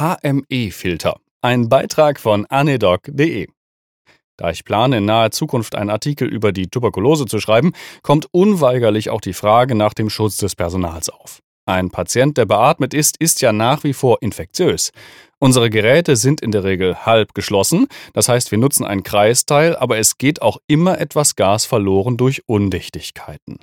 HME-Filter. Ein Beitrag von anedoc.de. Da ich plane, in naher Zukunft einen Artikel über die Tuberkulose zu schreiben, kommt unweigerlich auch die Frage nach dem Schutz des Personals auf. Ein Patient, der beatmet ist, ist ja nach wie vor infektiös. Unsere Geräte sind in der Regel halb geschlossen, das heißt, wir nutzen ein Kreisteil, aber es geht auch immer etwas Gas verloren durch Undichtigkeiten.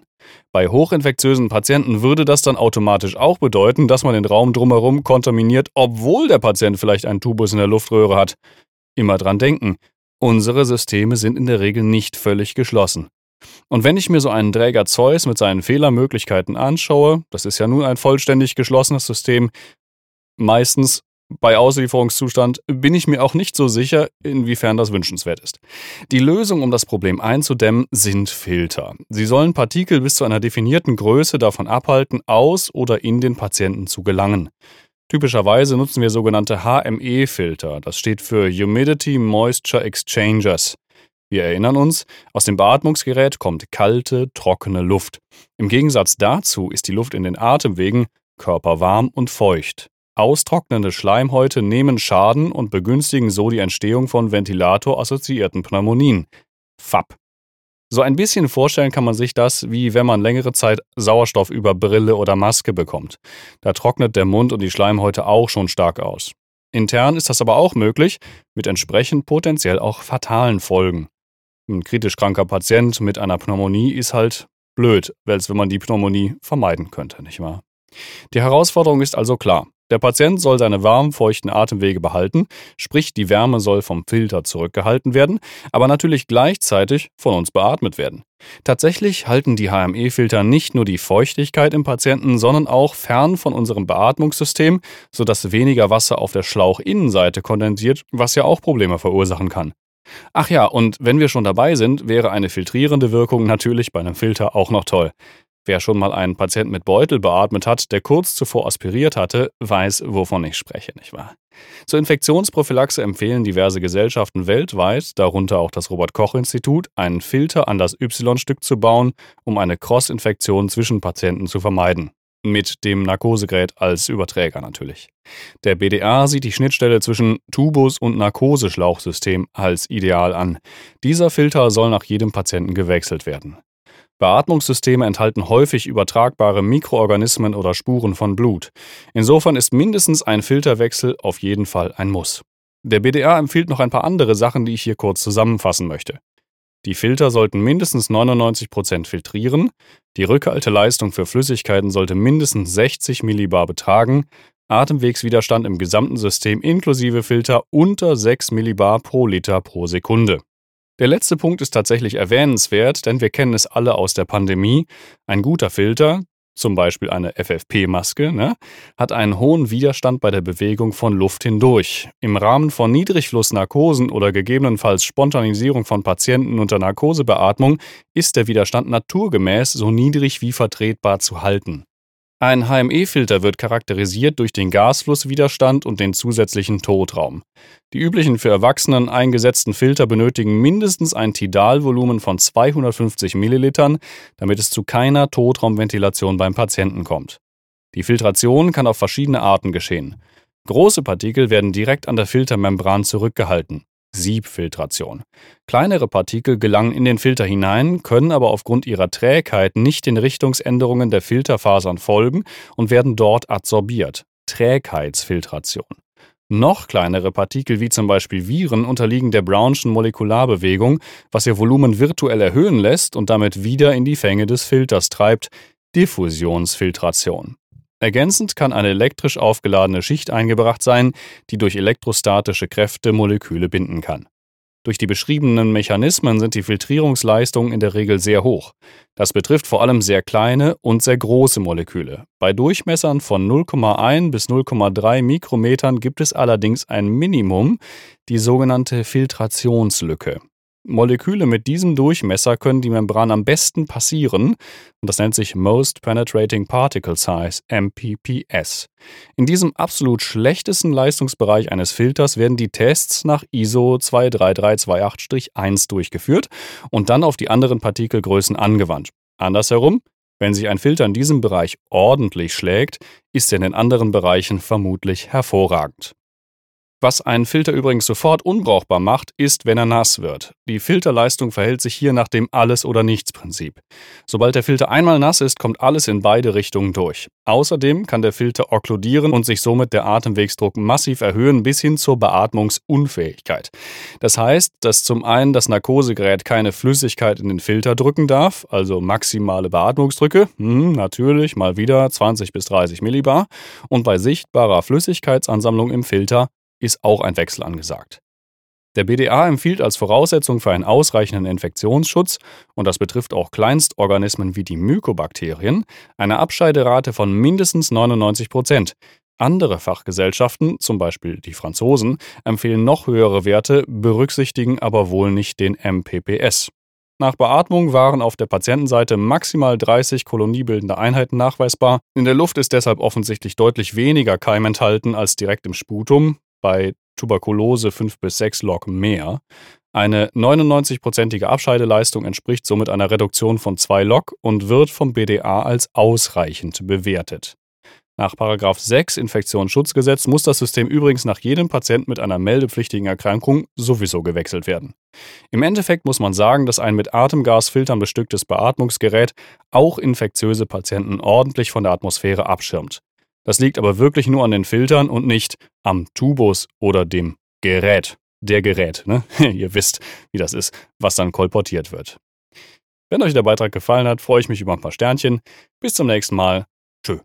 Bei hochinfektiösen Patienten würde das dann automatisch auch bedeuten, dass man den Raum drumherum kontaminiert, obwohl der Patient vielleicht einen Tubus in der Luftröhre hat. Immer dran denken, unsere Systeme sind in der Regel nicht völlig geschlossen. Und wenn ich mir so einen Träger Zeus mit seinen Fehlermöglichkeiten anschaue, das ist ja nun ein vollständig geschlossenes System, meistens bei Auslieferungszustand bin ich mir auch nicht so sicher, inwiefern das wünschenswert ist. Die Lösung, um das Problem einzudämmen, sind Filter. Sie sollen Partikel bis zu einer definierten Größe davon abhalten, aus oder in den Patienten zu gelangen. Typischerweise nutzen wir sogenannte HME-Filter. Das steht für Humidity Moisture Exchangers. Wir erinnern uns, aus dem Beatmungsgerät kommt kalte, trockene Luft. Im Gegensatz dazu ist die Luft in den Atemwegen körperwarm und feucht. Austrocknende Schleimhäute nehmen Schaden und begünstigen so die Entstehung von ventilatorassoziierten Pneumonien. FAP. So ein bisschen vorstellen kann man sich das, wie wenn man längere Zeit Sauerstoff über Brille oder Maske bekommt. Da trocknet der Mund und die Schleimhäute auch schon stark aus. Intern ist das aber auch möglich, mit entsprechend potenziell auch fatalen Folgen. Ein kritisch kranker Patient mit einer Pneumonie ist halt blöd, als wenn man die Pneumonie vermeiden könnte, nicht wahr? Die Herausforderung ist also klar. Der Patient soll seine warmen, feuchten Atemwege behalten, sprich die Wärme soll vom Filter zurückgehalten werden, aber natürlich gleichzeitig von uns beatmet werden. Tatsächlich halten die HME-Filter nicht nur die Feuchtigkeit im Patienten, sondern auch fern von unserem Beatmungssystem, sodass weniger Wasser auf der Schlauchinnenseite kondensiert, was ja auch Probleme verursachen kann. Ach ja, und wenn wir schon dabei sind, wäre eine filtrierende Wirkung natürlich bei einem Filter auch noch toll. Wer schon mal einen Patienten mit Beutel beatmet hat, der kurz zuvor aspiriert hatte, weiß, wovon ich spreche, nicht wahr? Zur Infektionsprophylaxe empfehlen diverse Gesellschaften weltweit, darunter auch das Robert-Koch-Institut, einen Filter an das Y-Stück zu bauen, um eine Cross-Infektion zwischen Patienten zu vermeiden. Mit dem Narkosegerät als Überträger natürlich. Der BDA sieht die Schnittstelle zwischen Tubus- und Narkoseschlauchsystem als ideal an. Dieser Filter soll nach jedem Patienten gewechselt werden. Beatmungssysteme enthalten häufig übertragbare Mikroorganismen oder Spuren von Blut. Insofern ist mindestens ein Filterwechsel auf jeden Fall ein Muss. Der BDA empfiehlt noch ein paar andere Sachen, die ich hier kurz zusammenfassen möchte. Die Filter sollten mindestens 99% filtrieren, die Rückhalteleistung für Flüssigkeiten sollte mindestens 60 Millibar betragen, Atemwegswiderstand im gesamten System inklusive Filter unter 6 Millibar pro Liter pro Sekunde. Der letzte Punkt ist tatsächlich erwähnenswert, denn wir kennen es alle aus der Pandemie. Ein guter Filter, zum Beispiel eine FFP-Maske, ne, hat einen hohen Widerstand bei der Bewegung von Luft hindurch. Im Rahmen von Niedrigflussnarkosen oder gegebenenfalls Spontanisierung von Patienten unter Narkosebeatmung ist der Widerstand naturgemäß so niedrig wie vertretbar zu halten. Ein HME-Filter wird charakterisiert durch den Gasflusswiderstand und den zusätzlichen Totraum. Die üblichen für Erwachsenen eingesetzten Filter benötigen mindestens ein Tidalvolumen von 250 Millilitern, damit es zu keiner Totraumventilation beim Patienten kommt. Die Filtration kann auf verschiedene Arten geschehen. Große Partikel werden direkt an der Filtermembran zurückgehalten. Siebfiltration. Kleinere Partikel gelangen in den Filter hinein, können aber aufgrund ihrer Trägheit nicht den Richtungsänderungen der Filterfasern folgen und werden dort adsorbiert. Trägheitsfiltration. Noch kleinere Partikel wie zum Beispiel Viren unterliegen der Brownschen Molekularbewegung, was ihr Volumen virtuell erhöhen lässt und damit wieder in die Fänge des Filters treibt. Diffusionsfiltration. Ergänzend kann eine elektrisch aufgeladene Schicht eingebracht sein, die durch elektrostatische Kräfte Moleküle binden kann. Durch die beschriebenen Mechanismen sind die Filtrierungsleistungen in der Regel sehr hoch. Das betrifft vor allem sehr kleine und sehr große Moleküle. Bei Durchmessern von 0,1 bis 0,3 Mikrometern gibt es allerdings ein Minimum, die sogenannte Filtrationslücke. Moleküle mit diesem Durchmesser können die Membran am besten passieren und das nennt sich Most Penetrating Particle Size, MPPS. In diesem absolut schlechtesten Leistungsbereich eines Filters werden die Tests nach ISO 23328-1 durchgeführt und dann auf die anderen Partikelgrößen angewandt. Andersherum, wenn sich ein Filter in diesem Bereich ordentlich schlägt, ist er in den anderen Bereichen vermutlich hervorragend. Was einen Filter übrigens sofort unbrauchbar macht, ist, wenn er nass wird. Die Filterleistung verhält sich hier nach dem Alles- oder Nichts-Prinzip. Sobald der Filter einmal nass ist, kommt alles in beide Richtungen durch. Außerdem kann der Filter okkludieren und sich somit der Atemwegsdruck massiv erhöhen bis hin zur Beatmungsunfähigkeit. Das heißt, dass zum einen das Narkosegerät keine Flüssigkeit in den Filter drücken darf, also maximale Beatmungsdrücke, hm, natürlich mal wieder 20 bis 30 Millibar, und bei sichtbarer Flüssigkeitsansammlung im Filter ist auch ein Wechsel angesagt. Der BDA empfiehlt als Voraussetzung für einen ausreichenden Infektionsschutz, und das betrifft auch Kleinstorganismen wie die Mykobakterien, eine Abscheiderate von mindestens 99 Prozent. Andere Fachgesellschaften, zum Beispiel die Franzosen, empfehlen noch höhere Werte, berücksichtigen aber wohl nicht den MPPS. Nach Beatmung waren auf der Patientenseite maximal 30 koloniebildende Einheiten nachweisbar. In der Luft ist deshalb offensichtlich deutlich weniger Keim enthalten als direkt im Sputum bei Tuberkulose 5 bis 6 Log mehr. Eine 99-prozentige Abscheideleistung entspricht somit einer Reduktion von 2 Log und wird vom BDA als ausreichend bewertet. Nach 6 Infektionsschutzgesetz muss das System übrigens nach jedem Patienten mit einer meldepflichtigen Erkrankung sowieso gewechselt werden. Im Endeffekt muss man sagen, dass ein mit Atemgasfiltern bestücktes Beatmungsgerät auch infektiöse Patienten ordentlich von der Atmosphäre abschirmt. Das liegt aber wirklich nur an den Filtern und nicht am Tubus oder dem Gerät. Der Gerät, ne? Ihr wisst, wie das ist, was dann kolportiert wird. Wenn euch der Beitrag gefallen hat, freue ich mich über ein paar Sternchen. Bis zum nächsten Mal. Tschö.